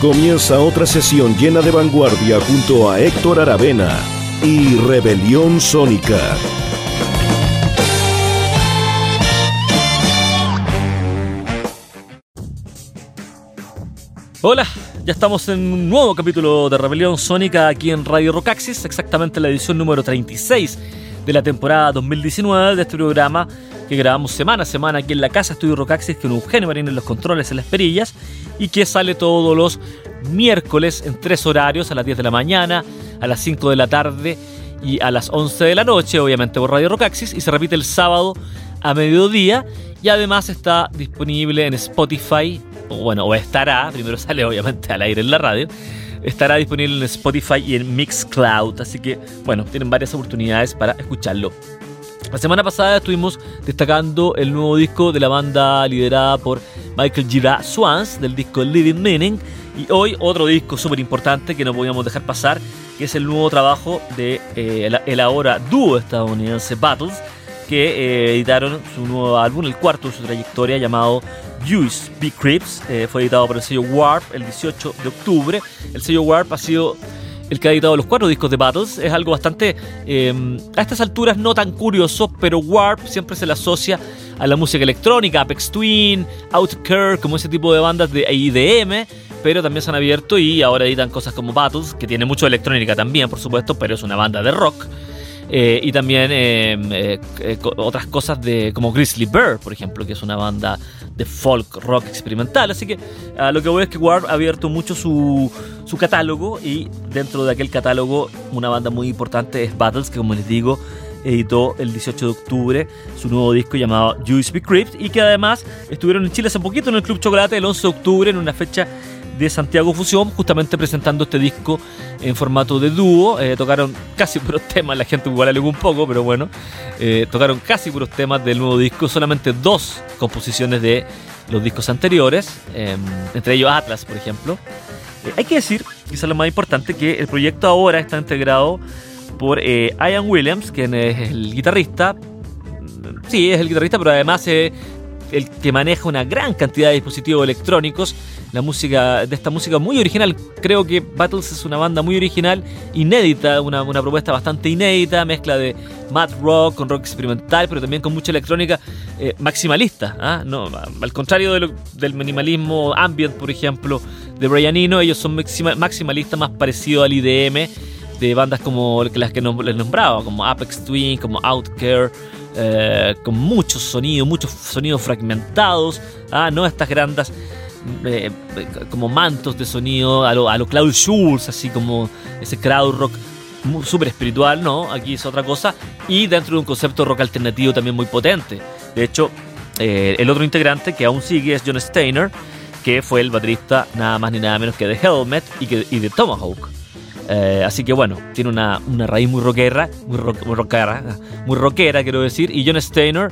Comienza otra sesión llena de vanguardia junto a Héctor Aravena y Rebelión Sónica. Hola, ya estamos en un nuevo capítulo de Rebelión Sónica aquí en Radio Rocaxis, exactamente la edición número 36 de la temporada 2019 de este programa que grabamos semana a semana aquí en la casa Estudio Rocaxis con Eugenio Marín en los controles en las perillas y que sale todos los miércoles en tres horarios, a las 10 de la mañana, a las 5 de la tarde y a las 11 de la noche, obviamente por Radio Rocaxis, y se repite el sábado a mediodía y además está disponible en Spotify, bueno, o estará, primero sale obviamente al aire en la radio, estará disponible en Spotify y en Mixcloud, así que bueno, tienen varias oportunidades para escucharlo. La semana pasada estuvimos destacando el nuevo disco de la banda liderada por Michael Gira Swans, del disco Living Meaning, y hoy otro disco súper importante que no podíamos dejar pasar, que es el nuevo trabajo de eh, ahora dúo estadounidense Battles, que eh, editaron su nuevo álbum, el cuarto de su trayectoria, llamado Juice Big Crips. Eh, fue editado por el sello Warp el 18 de octubre. El sello Warp ha sido el que ha editado los cuatro discos de Battles. Es algo bastante, em, a estas alturas, no tan curioso, pero Warp siempre se le asocia a la música electrónica, Apex Twin, Outcare, como ese tipo de bandas de IDM, pero también se han abierto y ahora editan cosas como Battles, que tiene mucho electrónica también, por supuesto, pero es una banda de rock. Eh, y también em, eh, eh, otras cosas de como Grizzly Bear, por ejemplo, que es una banda de folk rock experimental. Así que a lo que voy es que Warp ha abierto mucho su, su catálogo y dentro de aquel catálogo una banda muy importante es Battles, que como les digo editó el 18 de octubre su nuevo disco llamado USB Crypt y que además estuvieron en Chile hace poquito en el Club Chocolate el 11 de octubre en una fecha de Santiago Fusión, justamente presentando este disco en formato de dúo. Eh, tocaron casi puros temas, la gente igual alegó un poco, pero bueno, eh, tocaron casi puros temas del nuevo disco, solamente dos composiciones de los discos anteriores, em, entre ellos Atlas, por ejemplo. Eh, hay que decir, quizás lo más importante, que el proyecto ahora está integrado por Ian Williams, quien es el guitarrista. Sí, es el guitarrista, pero además es el que maneja una gran cantidad de dispositivos electrónicos la música de esta música muy original. Creo que Battles es una banda muy original, inédita, una, propuesta bastante inédita, mezcla de mad rock con rock experimental, pero también con mucha electrónica eh, maximalista. ¿ah? No, al contrario del minimalismo ambient, por ejemplo, de Brian Eno, ellos son maximalistas más parecidos al IDM de bandas como las que les nombraba, como Apex Twin, como Outcare. Eh, con muchos sonidos, muchos sonidos fragmentados, ¿ah? no estas grandes eh, como mantos de sonido a lo, a lo Schulz, así como ese crowd rock súper espiritual, ¿no? Aquí es otra cosa. Y dentro de un concepto rock alternativo también muy potente. De hecho, eh, el otro integrante que aún sigue es John Steiner, que fue el baterista nada más ni nada menos que de Helmet y, que, y de Tomahawk. Eh, así que bueno, tiene una, una raíz muy rockera, muy, muy rockera, muy rockera quiero decir. Y John Steiner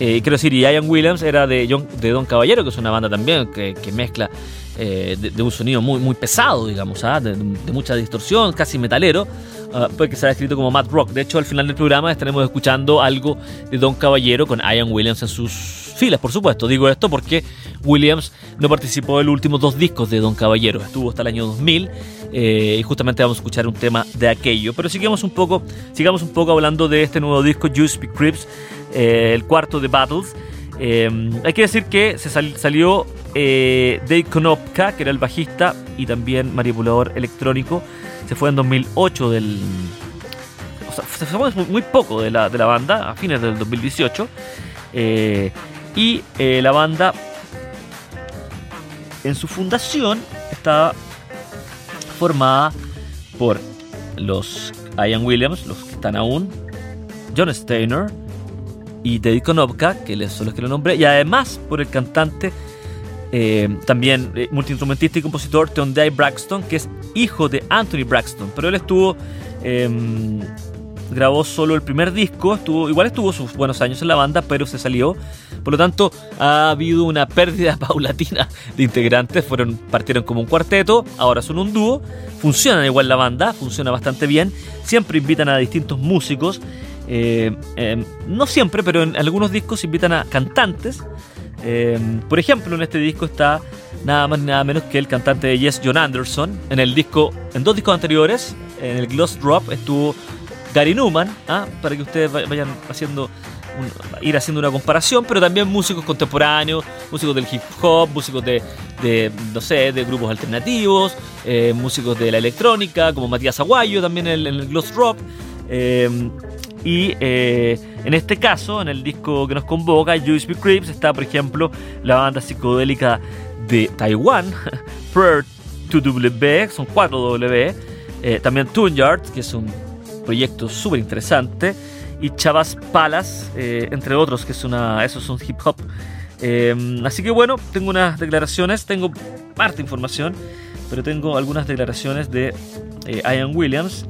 eh, quiero decir, y Ian Williams era de, de Don Caballero, que es una banda también que, mezcla eh, de, un sonido muy, muy pesado, digamos, ¿ah? de, mucha distorsión, casi metalero, uh, pues que se ha escrito como Mad Rock. De hecho, al final del programa estaremos escuchando algo de Don Caballero con Ian Williams en sus filas, por supuesto. Digo esto porque Williams no participó en los últimos dos discos de Don Caballero, estuvo hasta el año 2000 eh, y justamente vamos a escuchar un tema de aquello. Pero sigamos un poco, sigamos un poco hablando de este nuevo disco, Juice Be Crips eh, el cuarto de Battles. Eh, hay que decir que se salió eh, Dave Konopka, que era el bajista y también manipulador electrónico. Se fue en 2008 del... O sea, se fue muy poco de la, de la banda, a fines del 2018. y la banda, en su fundación, estaba formada por los Ian Williams, los que están aún, John Steiner, y Teddy Konopka, que son los que lo nombré, y además por el cantante, eh, también eh, multiinstrumentista y compositor Dave Braxton, que es hijo de Anthony Braxton, pero él estuvo, em, grabó solo el primer disco, estuvo, igual estuvo sus buenos años en la banda, pero se salió, por lo tanto ha habido una pérdida paulatina de integrantes, fueron, partieron como un cuarteto, ahora son un dúo, funciona igual la banda, funciona bastante bien, siempre invitan a distintos músicos, eh, em, no siempre, pero en algunos discos invitan a cantantes. Em, por ejemplo, en este disco está nada más nada menos que el cantante de Yes, John Anderson. En el disco, en dos discos anteriores, en el Gloss Drop estuvo Gary Newman, ¿ah? para que ustedes vayan haciendo ir haciendo una comparación, pero también músicos contemporáneos, músicos del hip hop, músicos de, no sé, de grupos alternativos, eh, músicos de la electrónica, como Matías Aguayo también en, el Gloss Drop. Eh, y eh, en este caso, en el disco que nos convoca, USB Creeps, está por ejemplo la banda psicodélica de Taiwán, Prayer to W, son 4 W, también Yard, que es un proyecto súper interesante, y Chavas Palas, eh, entre otros, que es una, eso es un hip hop. Eh, así que bueno, tengo unas declaraciones, tengo parte de información, pero tengo algunas declaraciones de eh, Ian Williams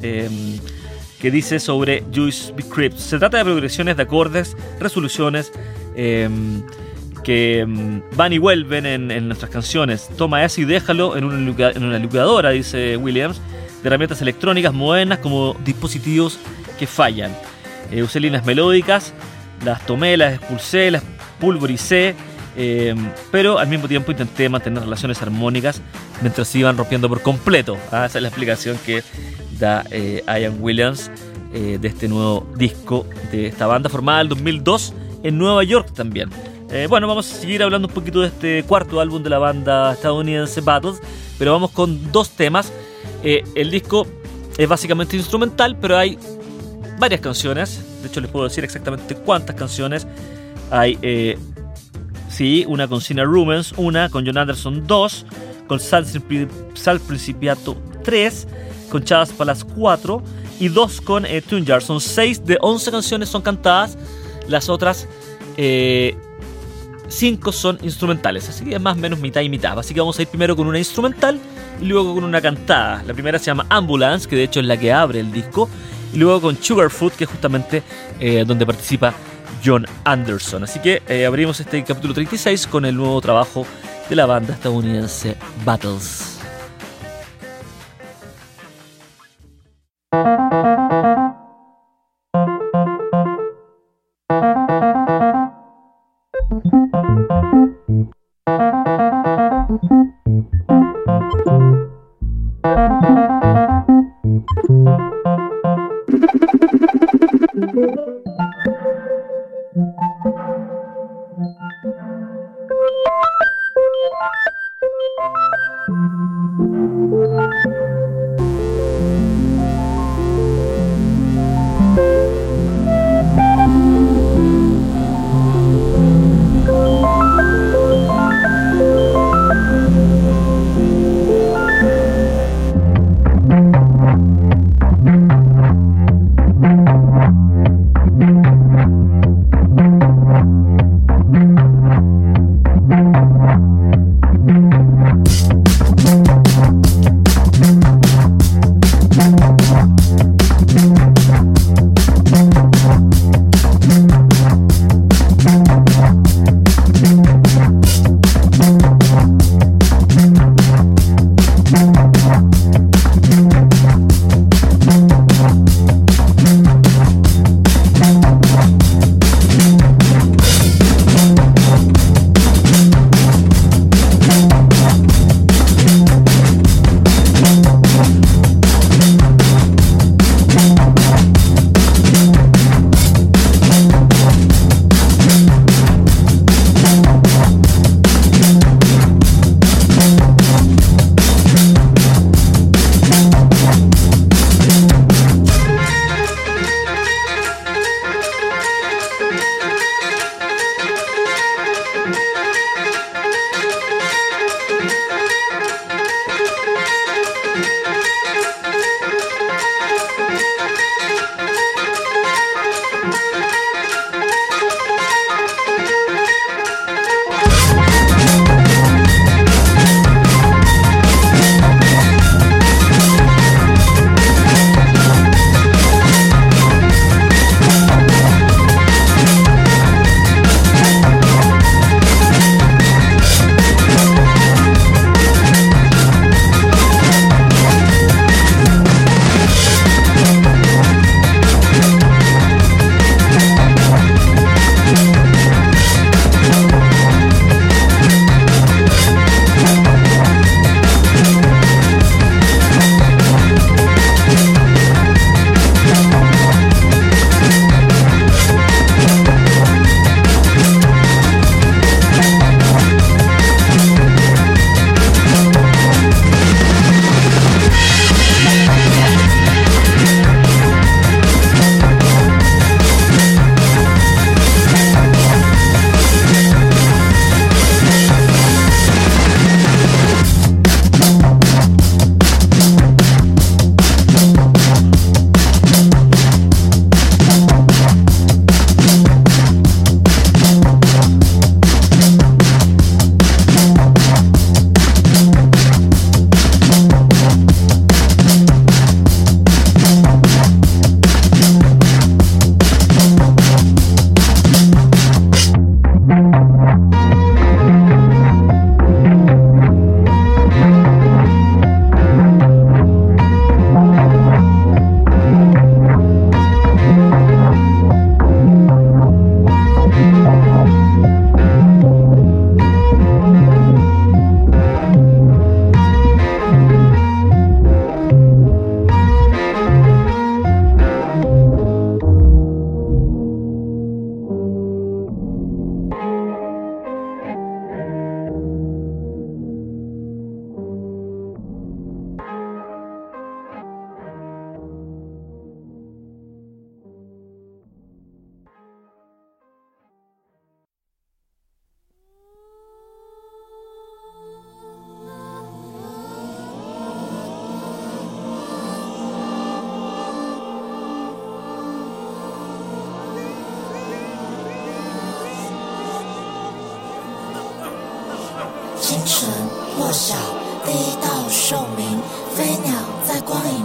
que dice sobre Juice Crypt. Se trata de progresiones de acordes, resoluciones que mm, van y vuelven en, nuestras canciones. Toma eso y déjalo en una, en una dice Williams, de herramientas electrónicas modernas como dispositivos que fallan. Eh, usé líneas melódicas, las tomé, las expulsé, las pulvericé, eh, pero al mismo tiempo intenté mantener relaciones armónicas mientras se iban rompiendo por completo. Ah, esa es la explicación que eh, Ian Williams de este nuevo disco de esta banda formada en el 2002 en Nueva York también. bueno, vamos a seguir hablando un poquito de este cuarto álbum de la banda estadounidense Battles, pero vamos con dos temas. el disco es básicamente instrumental, pero hay varias canciones. De hecho, les puedo decir exactamente cuántas canciones hay. Eh, sí, una con Cina Rumens, una con John Anderson 2, con Sal, Principiato 3, con Chavas Palas 4 y dos con eh, Tune. Son 6 de 11 canciones son cantadas, las otras 5 eh, son instrumentales, así que es más o menos mitad y mitad. Así que vamos a ir primero con una instrumental y luego con una cantada. La primera se llama Ambulance, que de hecho es la que abre el disco, y luego con Sugarfoot, que es justamente eh, donde participa John Anderson. Así que eh, abrimos este capítulo 36 con el nuevo trabajo de la banda estadounidense Battles.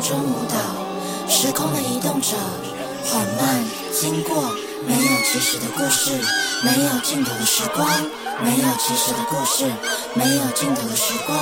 中舞蹈，时空的移动着，缓慢经过，没有起始的故事，没有尽头的时光，没有起始的故事，没有尽头的时光。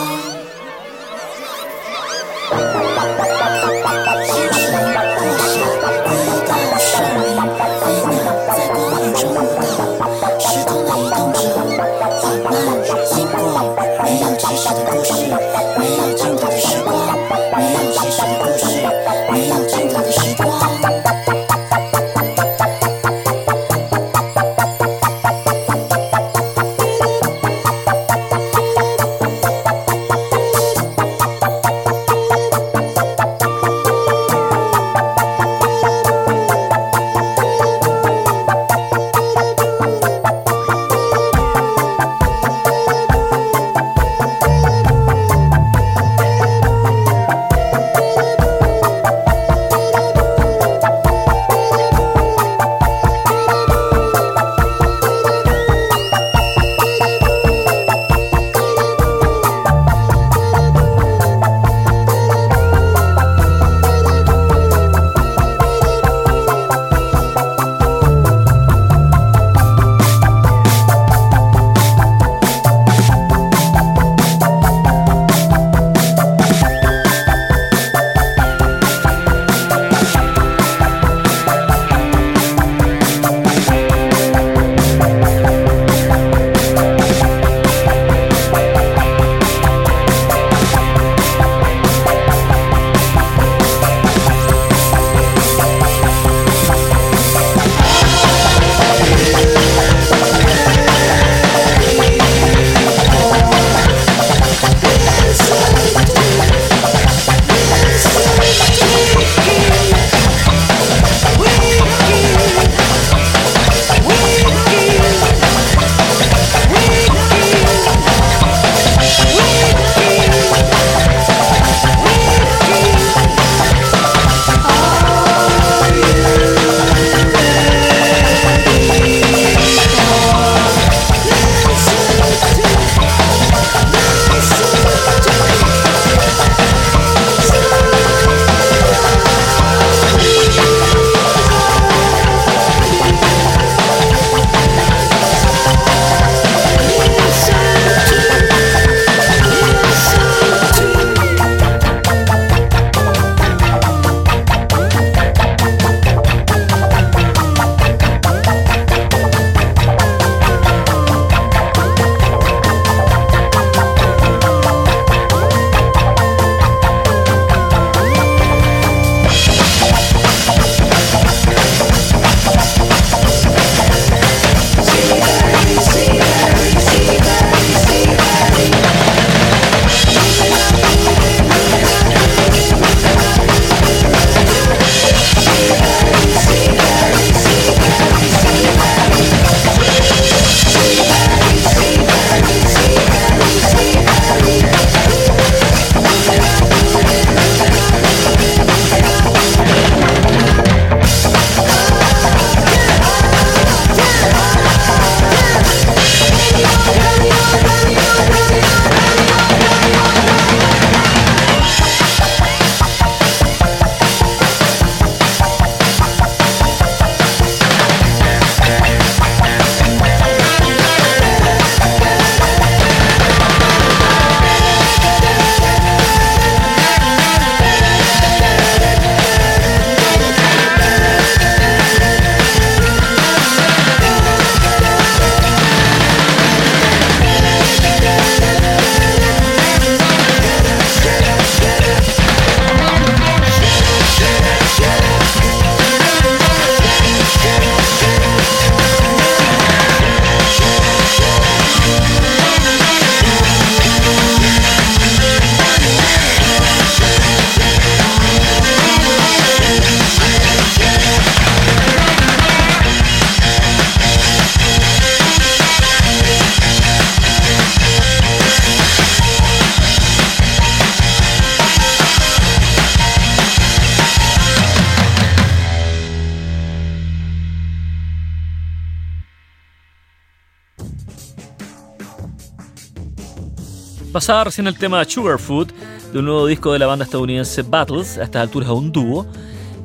Pasaba recién el tema Sugarfood de un nuevo disco de la banda estadounidense Battles, a estas alturas un dúo.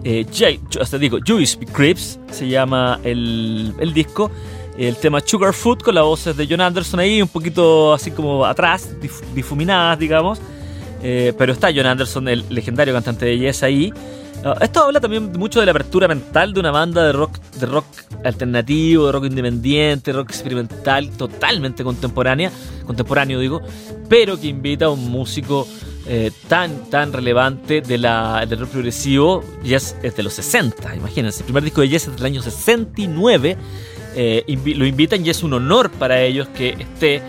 Eh, hasta digo, Jewish Crips se llama el, el disco. El tema Sugarfood con las voces de John Anderson ahí, un poquito así como atrás, difuminadas, digamos. Eh, pero está John Anderson, el legendario cantante de Yes ahí. Ah, esto habla también mucho de la apertura mental de una banda de rock, de rock alternativo, de rock independiente, rock experimental, totalmente contemporánea, contemporáneo digo, pero que invita a un músico eh, tan, tan relevante de la, del rock progresivo. Yes es de los 60, imagínense. El primer disco de Yes es del año 69. Eh, lo invitan y es un honor para ellos que esté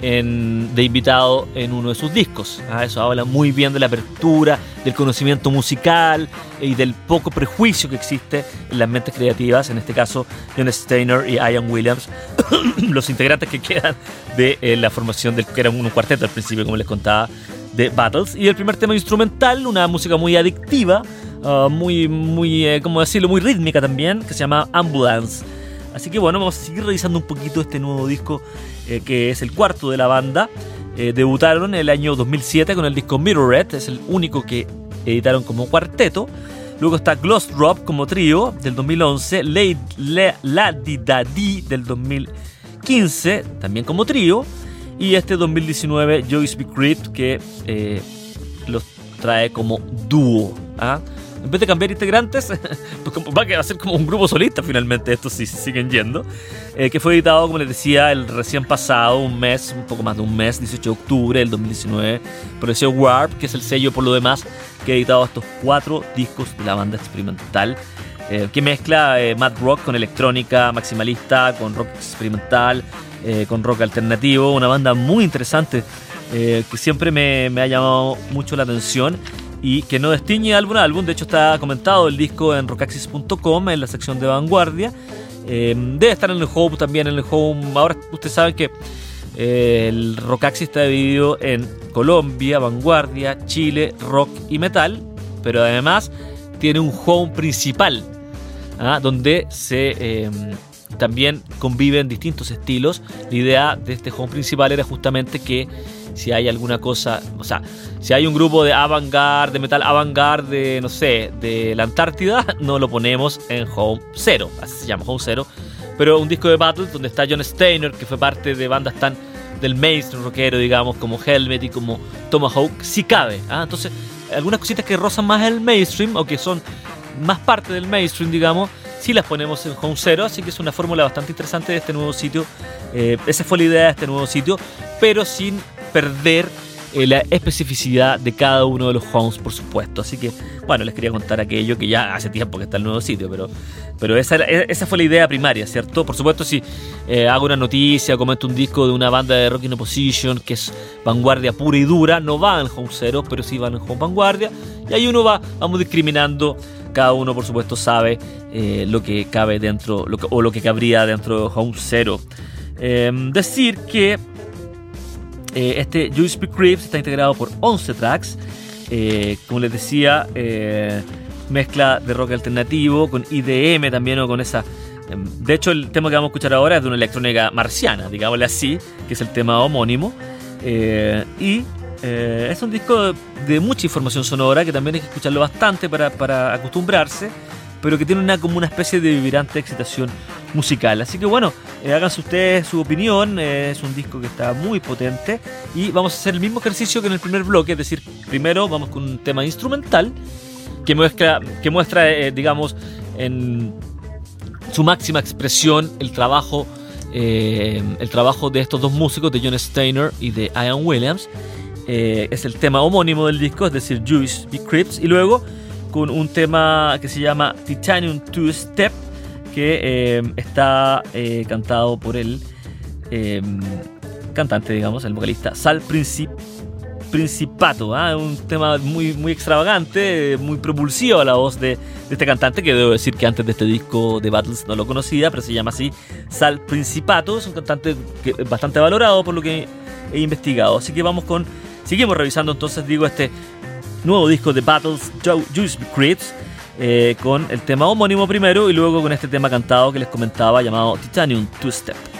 de invitado en uno de sus discos. Ah, eso habla muy bien de la apertura, del conocimiento musical y del poco prejuicio que existe en las mentes creativas, en este caso John Steiner y Ian Williams, los integrantes que quedan de eh, la formación del que era un cuarteto al principio, como les contaba, de Battles. Y el primer tema instrumental, una música muy adictiva, ah, muy, muy, eh, ¿cómo decirlo?, muy rítmica también, que se llama Ambulance. Así que bueno, vamos a seguir revisando un poquito este nuevo disco eh, que es el cuarto de la banda. Eh, debutaron en el año 2007 con el disco Mirror Red, es el único que editaron como cuarteto. Luego está Gloss Drop como trío del 2011, La Di Da Di del 2015 también como trío. Y este 2019 Joyce B. Que eh, los trae como dúo. ¿ah? En vez de cambiar integrantes, pues va a ser como un grupo solista finalmente, estos sí, siguen yendo, eh, que fue editado, como les decía, el recién pasado, un mes, un poco más de un mes, 18 de octubre del 2019, por sello Warp, que es el sello por lo demás que ha editado estos cuatro discos de la banda experimental. Eh, que mezcla eh, mad rock con electrónica maximalista, con rock experimental, con rock alternativo, una banda muy interesante que siempre me, me ha llamado mucho la atención y que no distingue álbum a álbum. De hecho, está comentado el disco en rockaxis.com en la sección de vanguardia. Eh, debe estar en el home también, en el home. Ahora ustedes saben que eh, el Rockaxis está dividido en Colombia, Vanguardia, Chile, Rock y Metal, pero además tiene un home principal, ¿ah? donde se eh, también conviven distintos estilos. La idea de este home principal era justamente que si hay alguna cosa, o sea, si hay un grupo de avant-garde, de metal avant-garde, no sé, de la Antártida, no lo ponemos en Home Zero, así se llama Home Zero, pero un disco de Battle donde está John Steiner, que fue parte de bandas tan del mainstream rockero, digamos, como Helmet y como Tomahawk, sí cabe. ¿ah? Entonces, algunas cositas que rozan más el mainstream o que son más parte del mainstream, digamos, sí las ponemos en Home Zero, así que es una fórmula bastante interesante de este nuevo sitio. Eh, esa fue la idea de este nuevo sitio, pero sin perder eh, la especificidad de cada uno de los homes, por supuesto. Así que, bueno, les quería contar aquello que ya hace tiempo que está el nuevo sitio, pero, pero esa, esa fue la idea primaria, ¿cierto? Por supuesto, si eh, hago una noticia, comento un disco de una banda de rock in opposition que es vanguardia pura y dura, no va en home cero, pero sí van en home vanguardia. Y ahí uno va, vamos discriminando cada uno por supuesto sabe eh, lo que cabe dentro o lo que cabría dentro de Home Zero. decir que eh, este Juice Creeps está integrado por 11 tracks. Eh, como les decía, eh, mezcla de rock alternativo con IDM también o con esa... Em, de hecho, el tema que vamos a escuchar ahora es de una electrónica marciana, digámosle así, que es el tema homónimo. y es un disco de, mucha información sonora que también hay que escucharlo bastante para, para acostumbrarse pero que tiene una, como una especie de vibrante excitación musical. Así que bueno, eh, háganse ustedes su opinión, eh, es un disco que está muy potente y vamos a hacer el mismo ejercicio que en el primer bloque, es decir, primero vamos con un tema instrumental que muestra, que muestra eh, digamos, en su máxima expresión el trabajo, el trabajo de estos dos músicos, de John Steiner y de Ian Williams. es el tema homónimo del disco, es decir, Juice Be Crips, y luego con un tema que se llama Titanium Two Step, que eh, está eh, cantado por el eh, cantante, digamos, el vocalista Sal Principato. ¿ah? Un tema muy, muy extravagante, muy propulsivo a la voz de, este cantante, que debo decir que antes de este disco de Battles no lo conocía, pero se llama así Sal Principato. Es un cantante bastante valorado por lo que he investigado. Así que vamos con. Seguimos revisando entonces, digo, este nuevo disco de Battles, Juice Creeps, eh, con el tema homónimo primero y luego con este tema cantado que les comentaba llamado Titanium Two Step.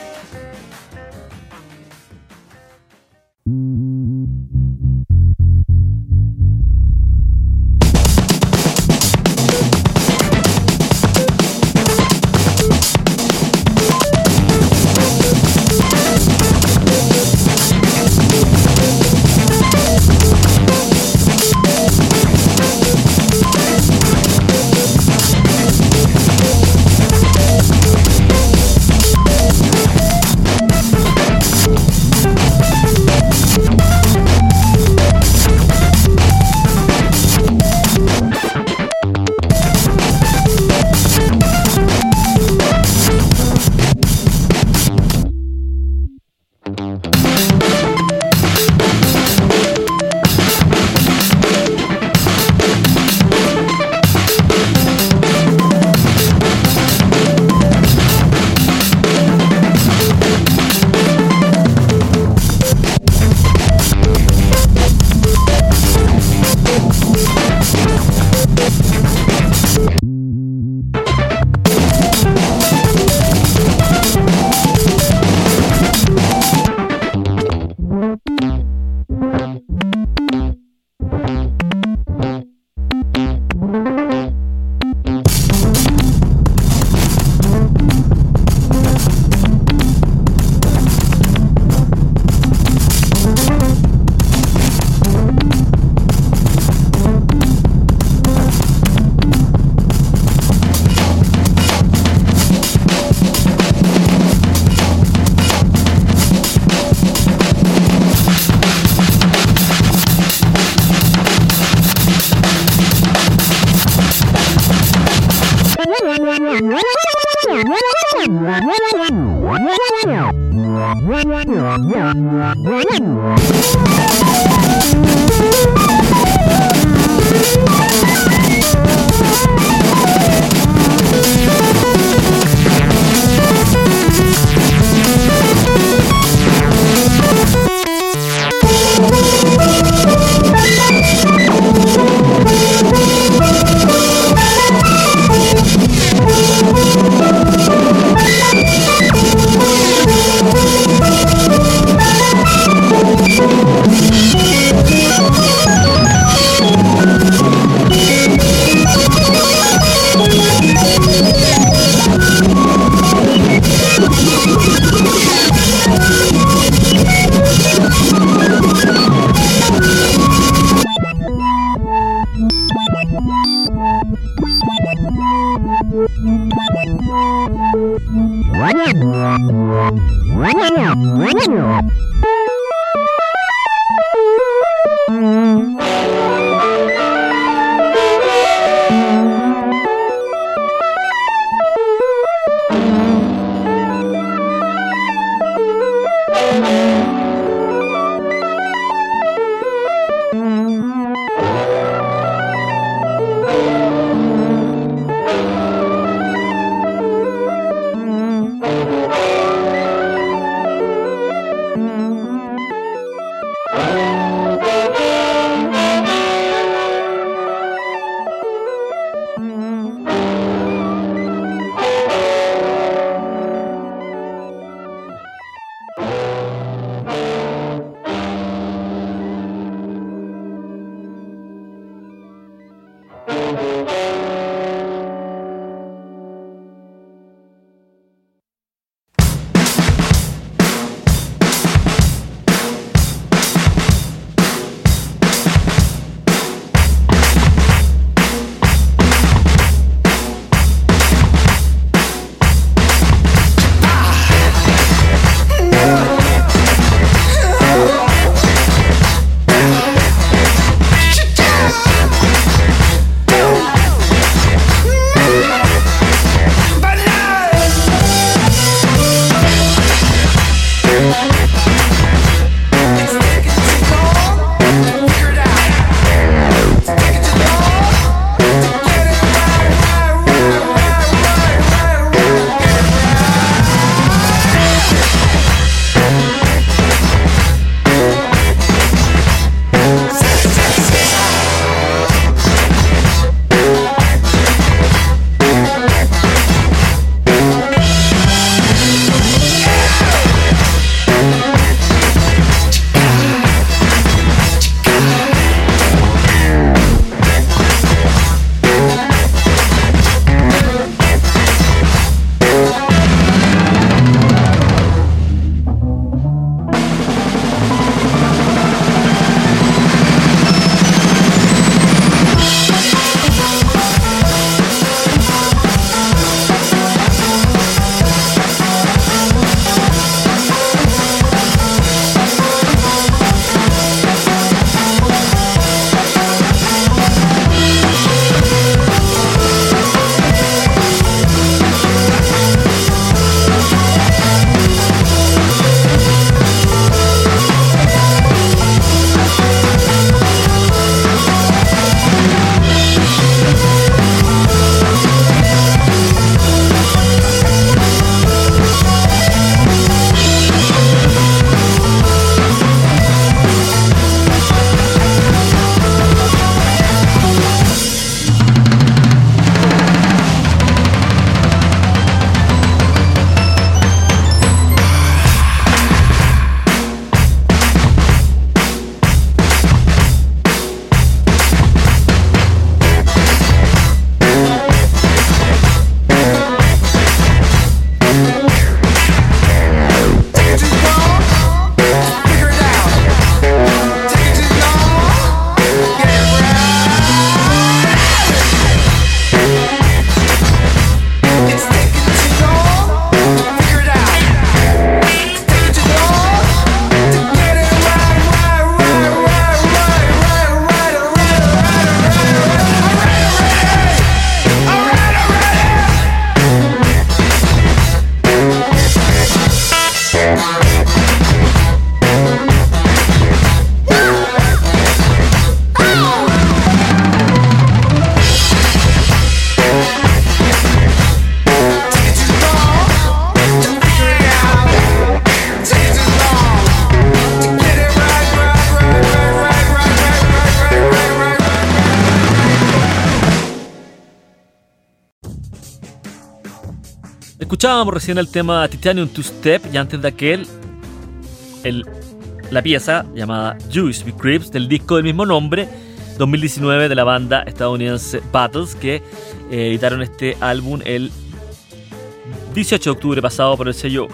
Escuchábamos recién el tema Titanium Two Step y antes de aquel el, la pieza llamada USB Creeps del disco del mismo nombre 2019 de la banda estadounidense Battles que eh, editaron este álbum el 18 de octubre pasado por el sello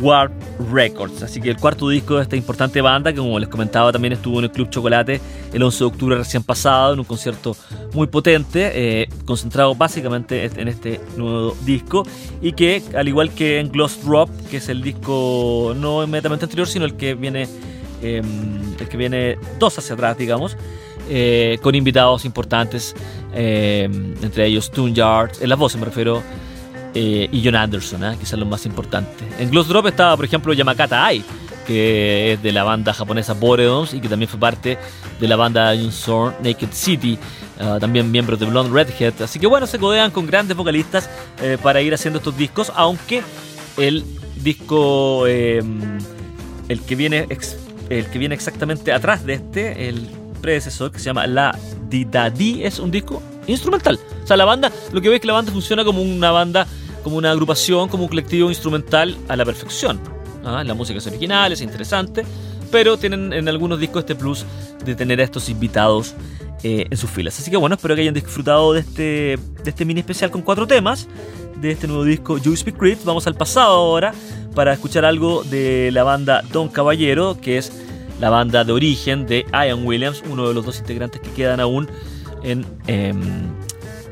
Warp Records. Así que el cuarto disco de esta importante banda, que como les comentaba también estuvo en el Club Chocolate el 11 de octubre recién pasado, en un concierto muy potente, eh, concentrado básicamente en este nuevo disco, y que al igual que en Gloss Drop, que es el disco no inmediatamente anterior, sino el que viene, em, el que viene dos hacia atrás, digamos, eh, con invitados importantes, em, entre ellos Toon Yard, en las voces me refiero, eh, y John Anderson, ¿eh? quizás lo más importante. En Gloss Drop estaba, por ejemplo, Yamakata Ai, que es de la banda japonesa Boredons y que también fue parte de la banda Unsorn Naked City, uh, también miembros de Blonde Redhead. Así que bueno, se codean con grandes vocalistas eh, para ir haciendo estos discos, aunque el disco, eh, el, que viene el que viene exactamente atrás de este, el predecesor que se llama La Didadi, es un disco instrumental. O sea, la banda, lo que veis es que la banda funciona como una banda como una agrupación, como un colectivo instrumental a la perfección. ¿ah? La música es original, es interesante, pero tienen en algunos discos este plus de tener a estos invitados eh, en sus filas. Así que bueno, espero que hayan disfrutado de este, de este mini especial con cuatro temas de este nuevo disco You Speak Creed. Vamos al pasado ahora para escuchar algo de la banda Don Caballero, que es la banda de origen de Ian Williams, uno de los dos integrantes que quedan aún en, em,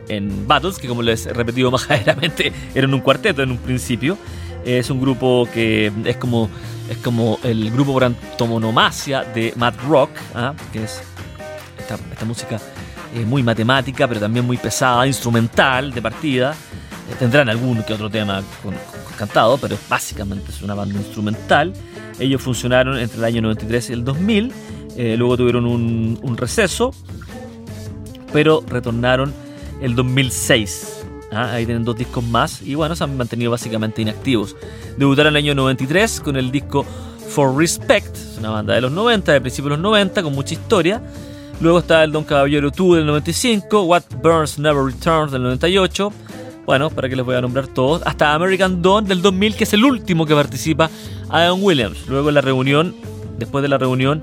en Battles, que como les he repetido majaderamente, eran un cuarteto en un principio. Es un grupo que es como, es como el grupo por antonomasia de Mad Rock, ¿ah? que es esta, música eh, muy matemática, pero también muy pesada, instrumental de partida. Eh, tendrán algún que otro tema con, cantado, pero básicamente es una banda instrumental. Ellos funcionaron entre el año 93 y el 2000, eh, luego tuvieron un, un receso, pero retornaron el 2006. ¿ah? Ahí tienen dos discos más y bueno, se han mantenido básicamente inactivos. Debutaron en el año 93 con el disco For Respect, una banda de los 90, de principios de los 90, con mucha historia. Luego está el Don Caballero 2 del 95, What Burns Never Returns del 98. Bueno, para que les voy a nombrar todos. Hasta American Dawn del 2000, que es el último que participa Ian Williams. Luego la reunión, después de la reunión,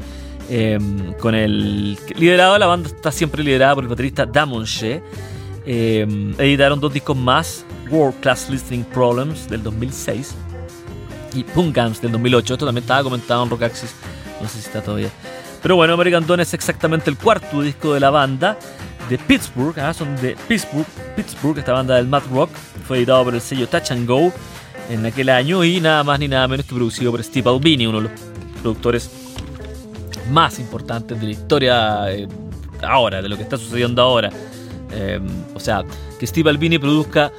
em, con el liderado, la banda está siempre liderada por el baterista Damon Shea eh, editaron dos discos más, World Class Listening Problems del 2006 y Punkams del 2008. Esto también estaba comentado en Rock Axis, no sé si está todavía. Pero bueno, American Dawn es exactamente el cuarto disco de la banda de Pittsburgh, ¿ah? son de Pittsburgh, Pittsburgh, esta banda del Mad Rock, fue editado por el sello Touch and Go en aquel año y nada más ni nada menos que producido por Steve Albini, uno de los productores más importantes de la historia eh, ahora, de lo que está sucediendo ahora. Em, o sea, que Steve Albini produzca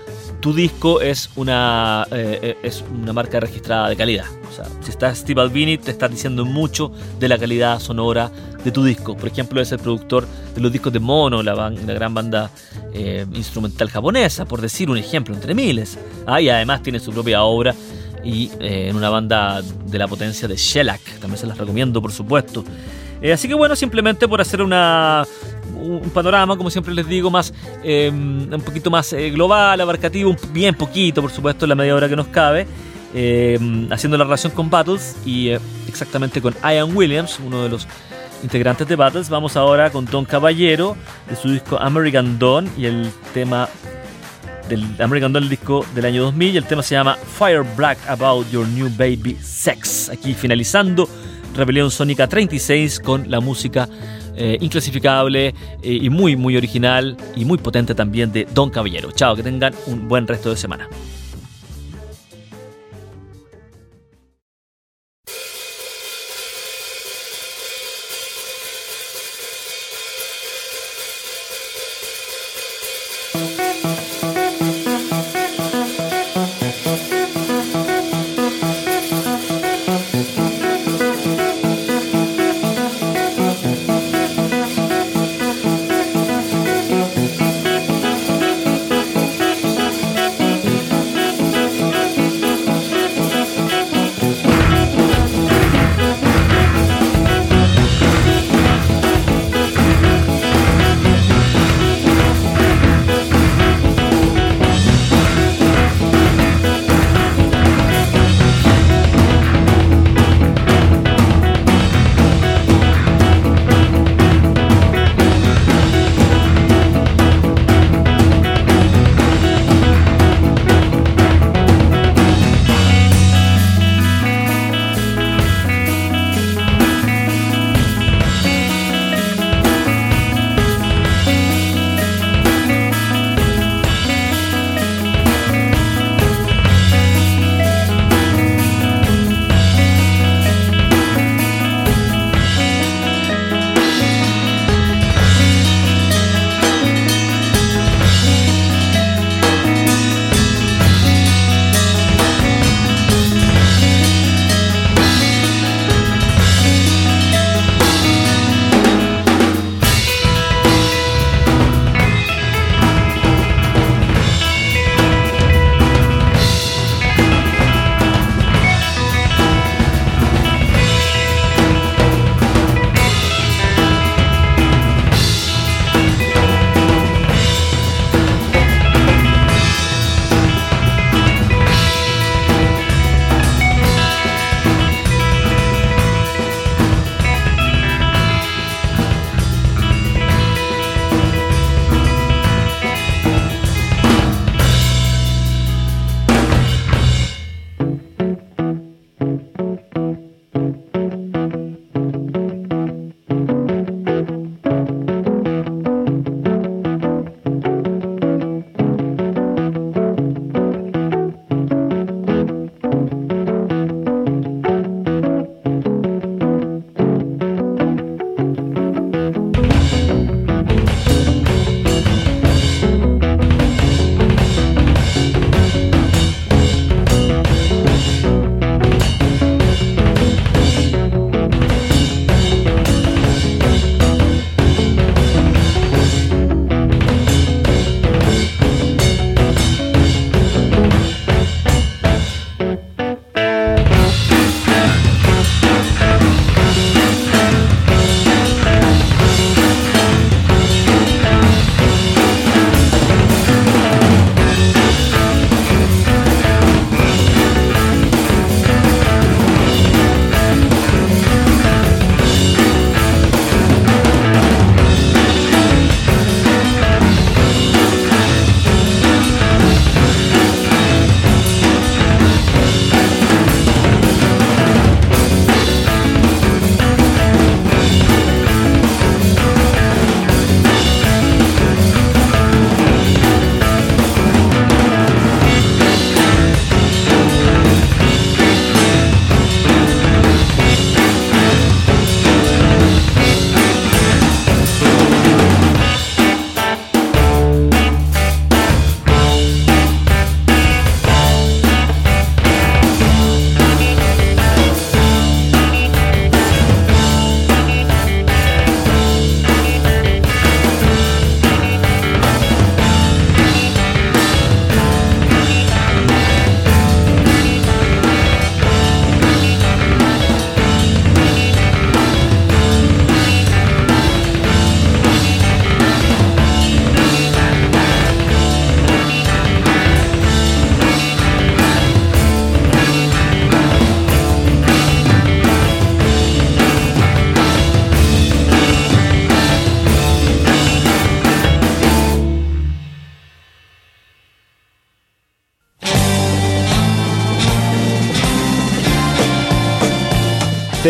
tu disco es una, eh, eh, es una marca registrada de calidad. O sea, si está Steve Albini, te está diciendo mucho de la calidad sonora de tu disco. Por ejemplo, es el productor de los discos de Mono, la, gran banda eh, instrumental japonesa, por decir un ejemplo, entre miles. Ah, y además tiene su propia obra y en una banda de la potencia de Shellac. También se las recomiendo, por supuesto. Así que bueno, simplemente por hacer un panorama, como siempre les digo, más em, un poquito más eh, global, abarcativo, bien poquito, por supuesto, la media hora que nos cabe, em, haciendo la relación con Battles y eh, exactamente con Ian Williams, uno de los integrantes de Battles. Vamos ahora con Don Caballero, de su disco American Dawn y el tema del American Dawn, el disco del año 2000, y el tema se llama Fire Black About Your New Baby Sex. Aquí finalizando Rebelión Sónica 36 con la música eh, inclasificable eh, y muy, muy original y muy potente también de Don Caballero. Chao, que tengan un buen resto de semana.